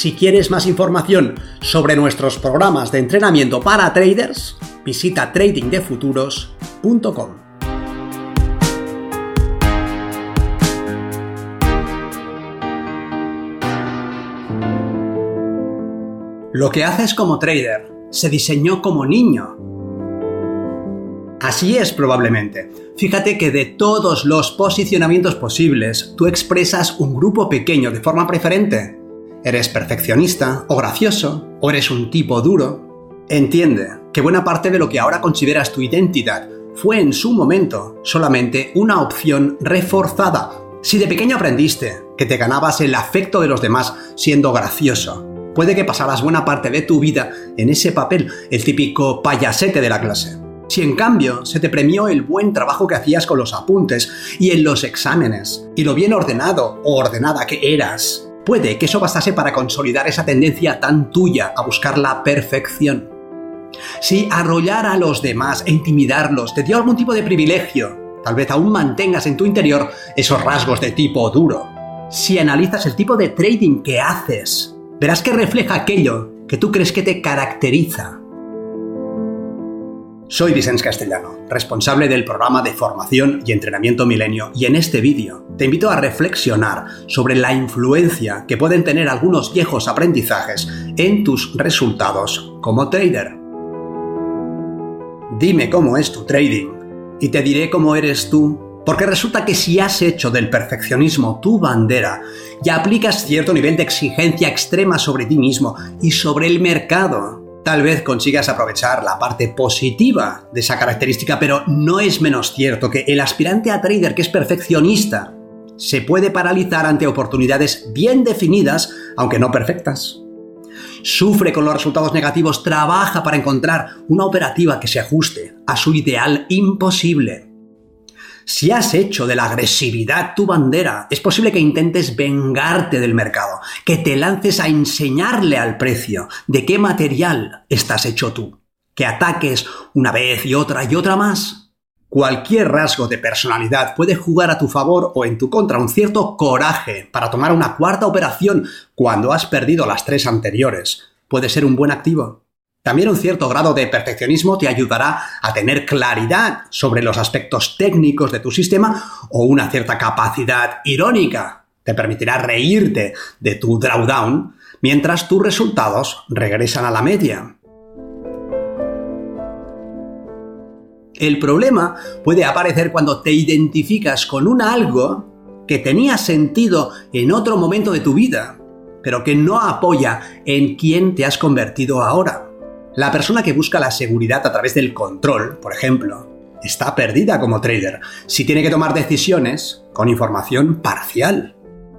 Si quieres más información sobre nuestros programas de entrenamiento para traders, visita tradingdefuturos.com. Lo que haces como trader se diseñó como niño. Así es probablemente. Fíjate que de todos los posicionamientos posibles, tú expresas un grupo pequeño de forma preferente. ¿Eres perfeccionista o gracioso? ¿O eres un tipo duro? Entiende que buena parte de lo que ahora consideras tu identidad fue en su momento solamente una opción reforzada. Si de pequeño aprendiste que te ganabas el afecto de los demás siendo gracioso, puede que pasaras buena parte de tu vida en ese papel, el típico payasete de la clase. Si en cambio se te premió el buen trabajo que hacías con los apuntes y en los exámenes, y lo bien ordenado o ordenada que eras, puede que eso bastase para consolidar esa tendencia tan tuya a buscar la perfección. Si arrollar a los demás e intimidarlos te dio algún tipo de privilegio, tal vez aún mantengas en tu interior esos rasgos de tipo duro. Si analizas el tipo de trading que haces, verás que refleja aquello que tú crees que te caracteriza. Soy Vicens Castellano, responsable del programa de formación y entrenamiento milenio, y en este vídeo te invito a reflexionar sobre la influencia que pueden tener algunos viejos aprendizajes en tus resultados como trader. Dime cómo es tu trading y te diré cómo eres tú, porque resulta que si has hecho del perfeccionismo tu bandera y aplicas cierto nivel de exigencia extrema sobre ti mismo y sobre el mercado, Tal vez consigas aprovechar la parte positiva de esa característica, pero no es menos cierto que el aspirante a trader que es perfeccionista se puede paralizar ante oportunidades bien definidas, aunque no perfectas. Sufre con los resultados negativos, trabaja para encontrar una operativa que se ajuste a su ideal imposible. Si has hecho de la agresividad tu bandera, es posible que intentes vengarte del mercado, que te lances a enseñarle al precio de qué material estás hecho tú, que ataques una vez y otra y otra más. Cualquier rasgo de personalidad puede jugar a tu favor o en tu contra un cierto coraje para tomar una cuarta operación cuando has perdido las tres anteriores. Puede ser un buen activo. También un cierto grado de perfeccionismo te ayudará a tener claridad sobre los aspectos técnicos de tu sistema o una cierta capacidad irónica te permitirá reírte de tu drawdown mientras tus resultados regresan a la media. El problema puede aparecer cuando te identificas con un algo que tenía sentido en otro momento de tu vida, pero que no apoya en quién te has convertido ahora. La persona que busca la seguridad a través del control, por ejemplo, está perdida como trader si tiene que tomar decisiones con información parcial.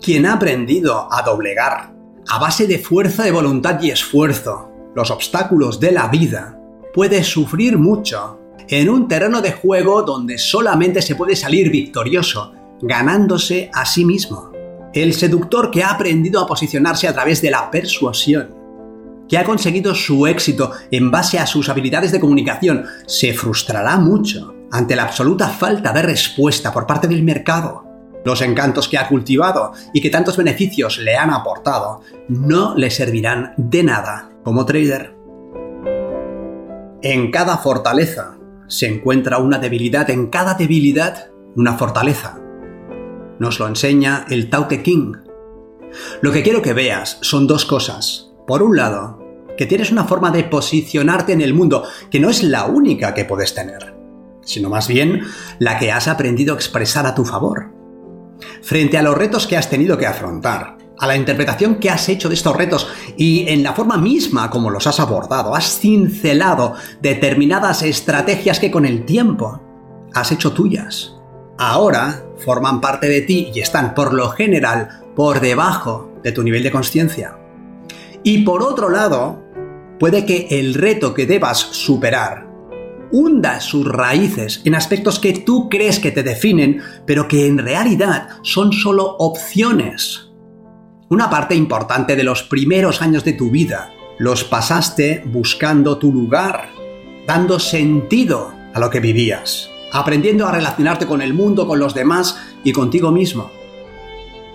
Quien ha aprendido a doblegar a base de fuerza de voluntad y esfuerzo los obstáculos de la vida puede sufrir mucho en un terreno de juego donde solamente se puede salir victorioso, ganándose a sí mismo. El seductor que ha aprendido a posicionarse a través de la persuasión que ha conseguido su éxito en base a sus habilidades de comunicación, se frustrará mucho ante la absoluta falta de respuesta por parte del mercado. Los encantos que ha cultivado y que tantos beneficios le han aportado no le servirán de nada como trader. En cada fortaleza se encuentra una debilidad, en cada debilidad una fortaleza. Nos lo enseña el Tao King. Lo que quiero que veas son dos cosas. Por un lado, que tienes una forma de posicionarte en el mundo que no es la única que puedes tener, sino más bien la que has aprendido a expresar a tu favor. Frente a los retos que has tenido que afrontar, a la interpretación que has hecho de estos retos y en la forma misma como los has abordado, has cincelado determinadas estrategias que con el tiempo has hecho tuyas. Ahora forman parte de ti y están por lo general por debajo de tu nivel de conciencia. Y por otro lado, puede que el reto que debas superar hunda sus raíces en aspectos que tú crees que te definen, pero que en realidad son solo opciones. Una parte importante de los primeros años de tu vida los pasaste buscando tu lugar, dando sentido a lo que vivías, aprendiendo a relacionarte con el mundo, con los demás y contigo mismo.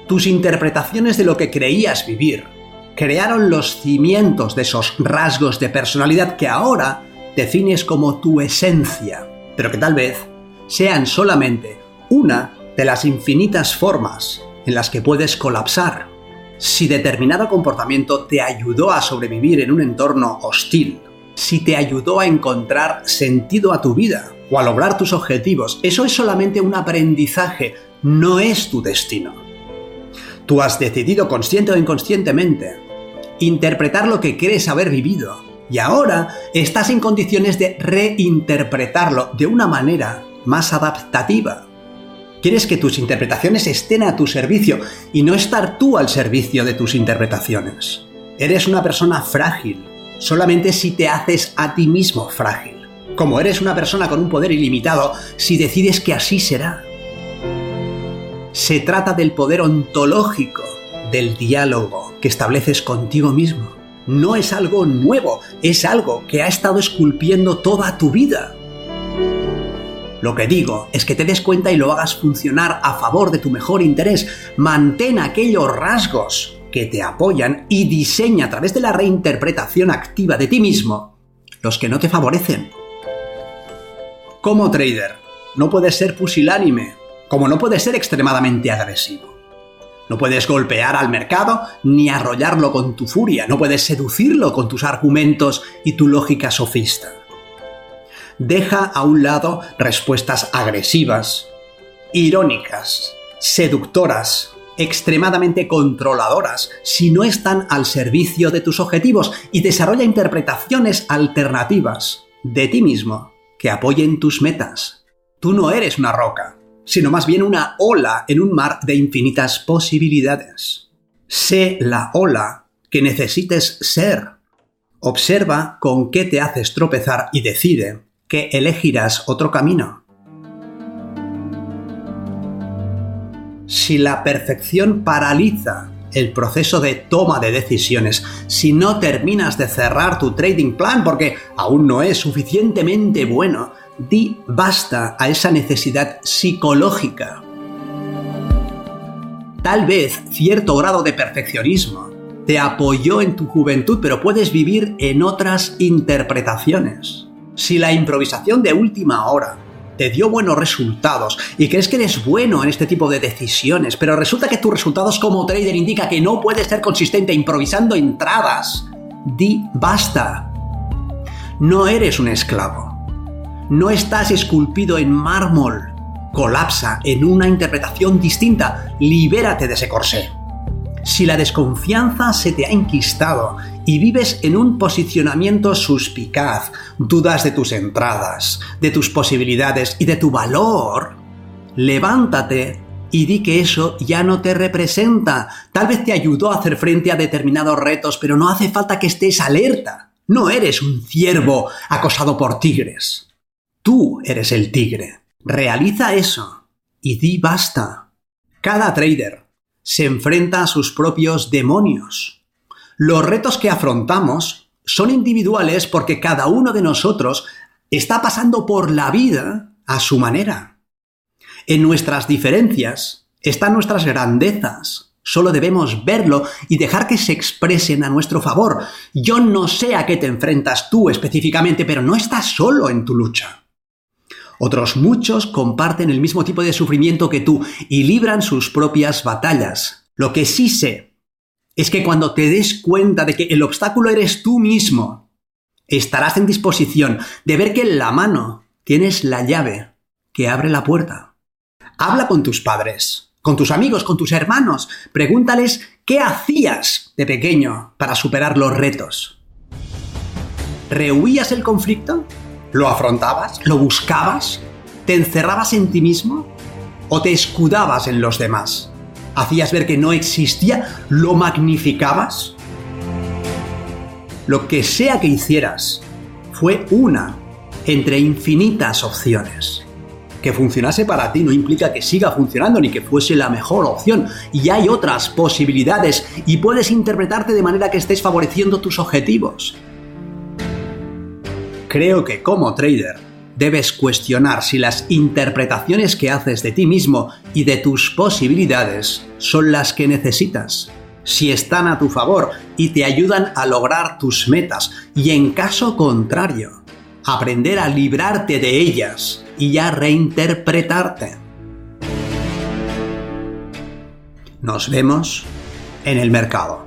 Tus interpretaciones de lo que creías vivir crearon los cimientos de esos rasgos de personalidad que ahora defines como tu esencia, pero que tal vez sean solamente una de las infinitas formas en las que puedes colapsar. Si determinado comportamiento te ayudó a sobrevivir en un entorno hostil, si te ayudó a encontrar sentido a tu vida o a lograr tus objetivos, eso es solamente un aprendizaje, no es tu destino. Tú has decidido consciente o inconscientemente interpretar lo que crees haber vivido y ahora estás en condiciones de reinterpretarlo de una manera más adaptativa. Quieres que tus interpretaciones estén a tu servicio y no estar tú al servicio de tus interpretaciones. Eres una persona frágil, solamente si te haces a ti mismo frágil. Como eres una persona con un poder ilimitado, si decides que así será. Se trata del poder ontológico, del diálogo que estableces contigo mismo. No es algo nuevo, es algo que ha estado esculpiendo toda tu vida. Lo que digo es que te des cuenta y lo hagas funcionar a favor de tu mejor interés. Mantén aquellos rasgos que te apoyan y diseña a través de la reinterpretación activa de ti mismo los que no te favorecen. Como trader, no puedes ser pusilánime, como no puedes ser extremadamente agresivo. No puedes golpear al mercado ni arrollarlo con tu furia, no puedes seducirlo con tus argumentos y tu lógica sofista. Deja a un lado respuestas agresivas, irónicas, seductoras, extremadamente controladoras si no están al servicio de tus objetivos y desarrolla interpretaciones alternativas de ti mismo que apoyen tus metas. Tú no eres una roca, sino más bien una ola en un mar de infinitas posibilidades. Sé la ola que necesites ser. Observa con qué te haces tropezar y decide que elegirás otro camino. Si la perfección paraliza el proceso de toma de decisiones, si no terminas de cerrar tu trading plan porque aún no es suficientemente bueno, di basta a esa necesidad psicológica. Tal vez cierto grado de perfeccionismo te apoyó en tu juventud, pero puedes vivir en otras interpretaciones. Si la improvisación de última hora te dio buenos resultados y crees que eres bueno en este tipo de decisiones, pero resulta que tus resultados como trader indica que no puedes ser consistente improvisando entradas, di basta. No eres un esclavo. No estás esculpido en mármol. Colapsa en una interpretación distinta. Libérate de ese corsé. Si la desconfianza se te ha enquistado y vives en un posicionamiento suspicaz, dudas de tus entradas, de tus posibilidades y de tu valor, levántate y di que eso ya no te representa. Tal vez te ayudó a hacer frente a determinados retos, pero no hace falta que estés alerta. No eres un ciervo acosado por tigres. Tú eres el tigre. Realiza eso y di basta. Cada trader se enfrenta a sus propios demonios. Los retos que afrontamos son individuales porque cada uno de nosotros está pasando por la vida a su manera. En nuestras diferencias están nuestras grandezas. Solo debemos verlo y dejar que se expresen a nuestro favor. Yo no sé a qué te enfrentas tú específicamente, pero no estás solo en tu lucha. Otros muchos comparten el mismo tipo de sufrimiento que tú y libran sus propias batallas. Lo que sí sé es que cuando te des cuenta de que el obstáculo eres tú mismo, estarás en disposición de ver que en la mano tienes la llave que abre la puerta. Habla con tus padres, con tus amigos, con tus hermanos. Pregúntales qué hacías de pequeño para superar los retos. ¿Rehuías el conflicto? ¿Lo afrontabas? ¿Lo buscabas? ¿Te encerrabas en ti mismo? ¿O te escudabas en los demás? ¿Hacías ver que no existía? ¿Lo magnificabas? Lo que sea que hicieras fue una entre infinitas opciones. Que funcionase para ti no implica que siga funcionando ni que fuese la mejor opción. Y hay otras posibilidades y puedes interpretarte de manera que estés favoreciendo tus objetivos. Creo que como trader debes cuestionar si las interpretaciones que haces de ti mismo y de tus posibilidades son las que necesitas, si están a tu favor y te ayudan a lograr tus metas, y en caso contrario, aprender a librarte de ellas y a reinterpretarte. Nos vemos en el mercado.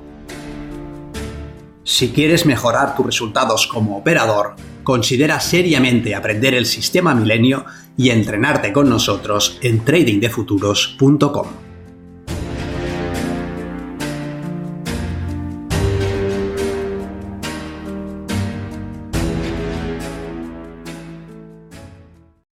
Si quieres mejorar tus resultados como operador, considera seriamente aprender el sistema milenio y entrenarte con nosotros en tradingdefuturos.com.